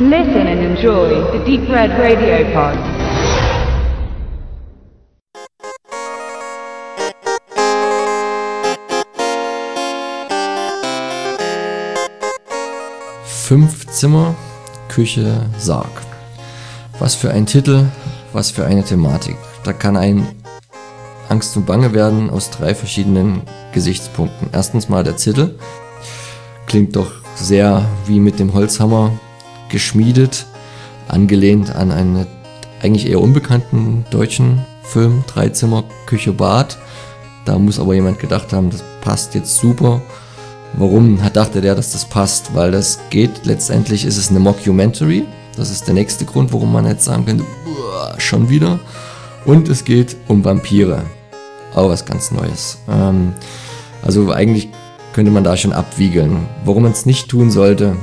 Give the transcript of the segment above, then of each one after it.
Listen and enjoy the Deep Red Radio Pod. Fünf Zimmer, Küche, Sarg. Was für ein Titel, was für eine Thematik. Da kann ein Angst und Bange werden aus drei verschiedenen Gesichtspunkten. Erstens mal der Titel. Klingt doch sehr wie mit dem Holzhammer geschmiedet, angelehnt an einen eigentlich eher unbekannten deutschen Film, Dreizimmer, Küche, Bad. Da muss aber jemand gedacht haben, das passt jetzt super. Warum dachte der, dass das passt? Weil das geht, letztendlich ist es eine Mockumentary. Das ist der nächste Grund, warum man jetzt sagen könnte, schon wieder. Und es geht um Vampire. Auch was ganz Neues. Ähm, also eigentlich könnte man da schon abwiegeln. Warum man es nicht tun sollte,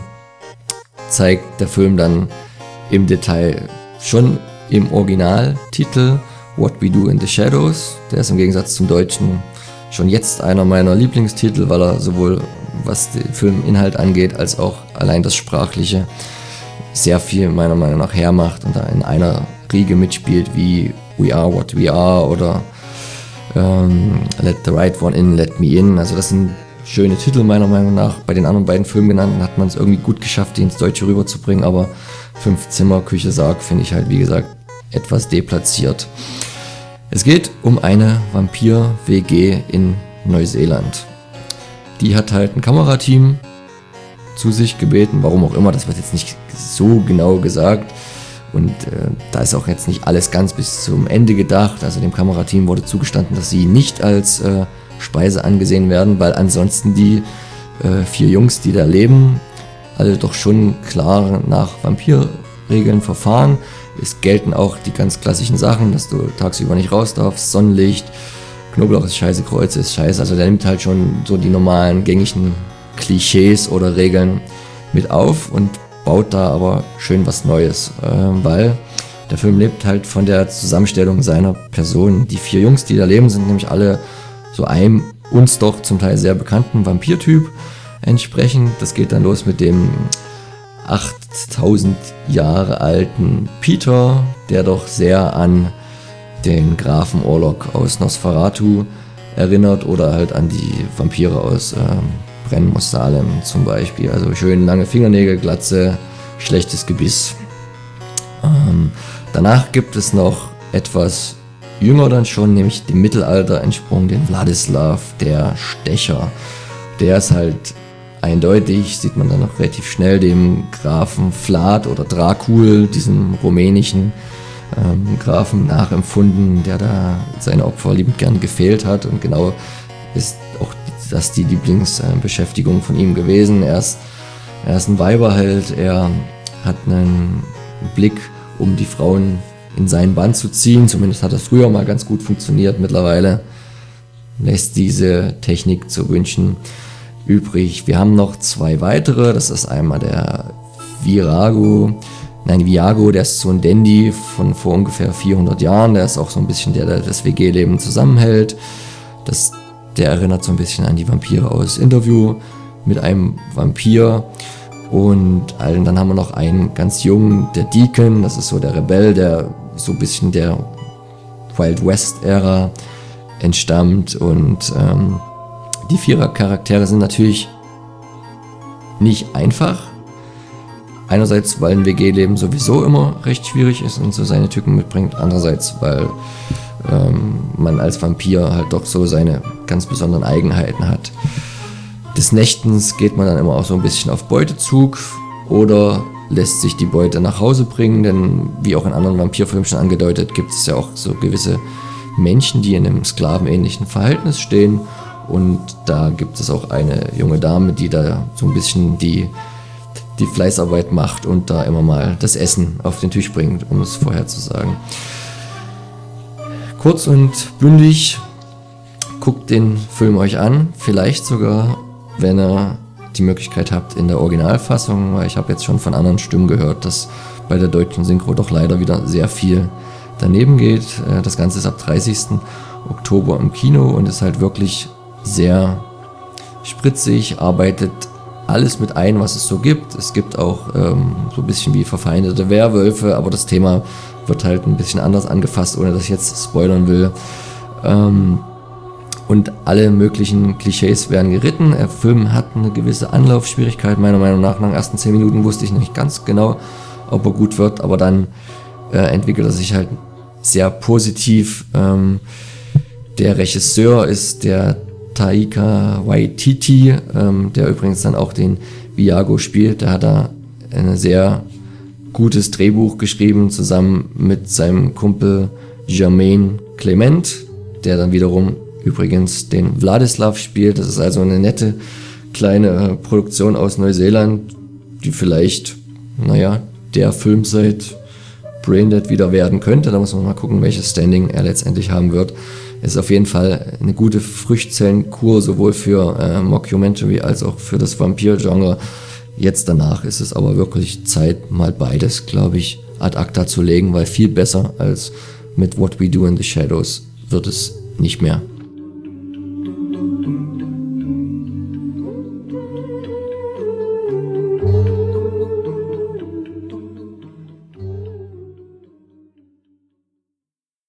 zeigt der Film dann im Detail. Schon im Originaltitel What We Do in the Shadows. Der ist im Gegensatz zum Deutschen schon jetzt einer meiner Lieblingstitel, weil er sowohl was den Filminhalt angeht, als auch allein das Sprachliche sehr viel meiner Meinung nach hermacht und da in einer Riege mitspielt wie We Are What We Are oder ähm, Let the Right One In, Let Me In. Also das sind schöne Titel meiner Meinung nach. Bei den anderen beiden Filmen genannten hat man es irgendwie gut geschafft, die ins Deutsche rüberzubringen, aber Fünf Zimmer, Küche, Sarg finde ich halt, wie gesagt, etwas deplatziert. Es geht um eine Vampir-WG in Neuseeland. Die hat halt ein Kamerateam zu sich gebeten, warum auch immer, das wird jetzt nicht so genau gesagt. Und äh, da ist auch jetzt nicht alles ganz bis zum Ende gedacht. Also dem Kamerateam wurde zugestanden, dass sie nicht als äh, Speise angesehen werden, weil ansonsten die äh, vier Jungs, die da leben, alle doch schon klar nach Vampirregeln verfahren. Es gelten auch die ganz klassischen Sachen, dass du tagsüber nicht raus darfst, Sonnenlicht, Knoblauch ist scheiße, Kreuze ist scheiße. Also der nimmt halt schon so die normalen gängigen Klischees oder Regeln mit auf und baut da aber schön was Neues, äh, weil der Film lebt halt von der Zusammenstellung seiner Personen. Die vier Jungs, die da leben, sind nämlich alle so einem uns doch zum Teil sehr bekannten Vampirtyp entsprechend. Das geht dann los mit dem 8000 Jahre alten Peter, der doch sehr an den Grafen Orlok aus Nosferatu erinnert oder halt an die Vampire aus ähm, Brennmus Salem zum Beispiel. Also schön lange Fingernägel, Glatze, schlechtes Gebiss. Ähm, danach gibt es noch etwas jünger dann schon, nämlich dem Mittelalter entsprungen, den Wladislav, der Stecher. Der ist halt eindeutig, sieht man dann noch relativ schnell, dem Grafen Vlad oder Dracul, diesem rumänischen ähm, Grafen nachempfunden, der da seine Opfer liebend gern gefehlt hat. Und genau ist auch das die Lieblingsbeschäftigung von ihm gewesen. Er ist, er ist ein Weiberheld, er hat einen Blick, um die Frauen in seinen Band zu ziehen. Zumindest hat das früher mal ganz gut funktioniert. Mittlerweile lässt diese Technik zu wünschen übrig. Wir haben noch zwei weitere. Das ist einmal der Virago. Nein, Viago, der ist so ein Dandy von vor ungefähr 400 Jahren. Der ist auch so ein bisschen der, der das WG-Leben zusammenhält. Das, der erinnert so ein bisschen an die Vampire aus Interview mit einem Vampir. Und dann haben wir noch einen ganz jungen, der Deacon. Das ist so der Rebell, der so ein bisschen der Wild West-Ära entstammt. Und ähm, die Vierer-Charaktere sind natürlich nicht einfach. Einerseits, weil ein WG-Leben sowieso immer recht schwierig ist und so seine Tücken mitbringt. Andererseits, weil ähm, man als Vampir halt doch so seine ganz besonderen Eigenheiten hat. Des Nächtens geht man dann immer auch so ein bisschen auf Beutezug oder lässt sich die Beute nach Hause bringen, denn wie auch in anderen Vampirfilmen schon angedeutet, gibt es ja auch so gewisse Menschen, die in einem sklavenähnlichen Verhältnis stehen und da gibt es auch eine junge Dame, die da so ein bisschen die, die Fleißarbeit macht und da immer mal das Essen auf den Tisch bringt, um es vorher zu sagen. Kurz und bündig, guckt den Film euch an, vielleicht sogar, wenn ihr die Möglichkeit habt in der Originalfassung, weil ich habe jetzt schon von anderen Stimmen gehört, dass bei der deutschen Synchro doch leider wieder sehr viel daneben geht. Äh, das Ganze ist ab 30. Oktober im Kino und ist halt wirklich sehr spritzig, arbeitet alles mit ein, was es so gibt. Es gibt auch ähm, so ein bisschen wie verfeindete Werwölfe, aber das Thema wird halt ein bisschen anders angefasst, ohne dass ich jetzt spoilern will. Ähm, und alle möglichen Klischees werden geritten. Der Film hat eine gewisse Anlaufschwierigkeit. Meiner Meinung nach, nach den ersten zehn Minuten wusste ich nicht ganz genau, ob er gut wird, aber dann äh, entwickelt er sich halt sehr positiv. Ähm, der Regisseur ist der Taika Waititi, ähm, der übrigens dann auch den Viago spielt. Der hat da ein sehr gutes Drehbuch geschrieben, zusammen mit seinem Kumpel Jermaine Clement, der dann wiederum übrigens den Vladislav spielt. Das ist also eine nette kleine äh, Produktion aus Neuseeland, die vielleicht, naja, der Film seit Braindead wieder werden könnte. Da muss man mal gucken, welches Standing er letztendlich haben wird. Ist auf jeden Fall eine gute Früchtzellenkur, sowohl für äh, Mockumentary als auch für das Vampir-Genre. Jetzt danach ist es aber wirklich Zeit, mal beides, glaube ich, ad acta zu legen, weil viel besser als mit What We Do in the Shadows wird es nicht mehr.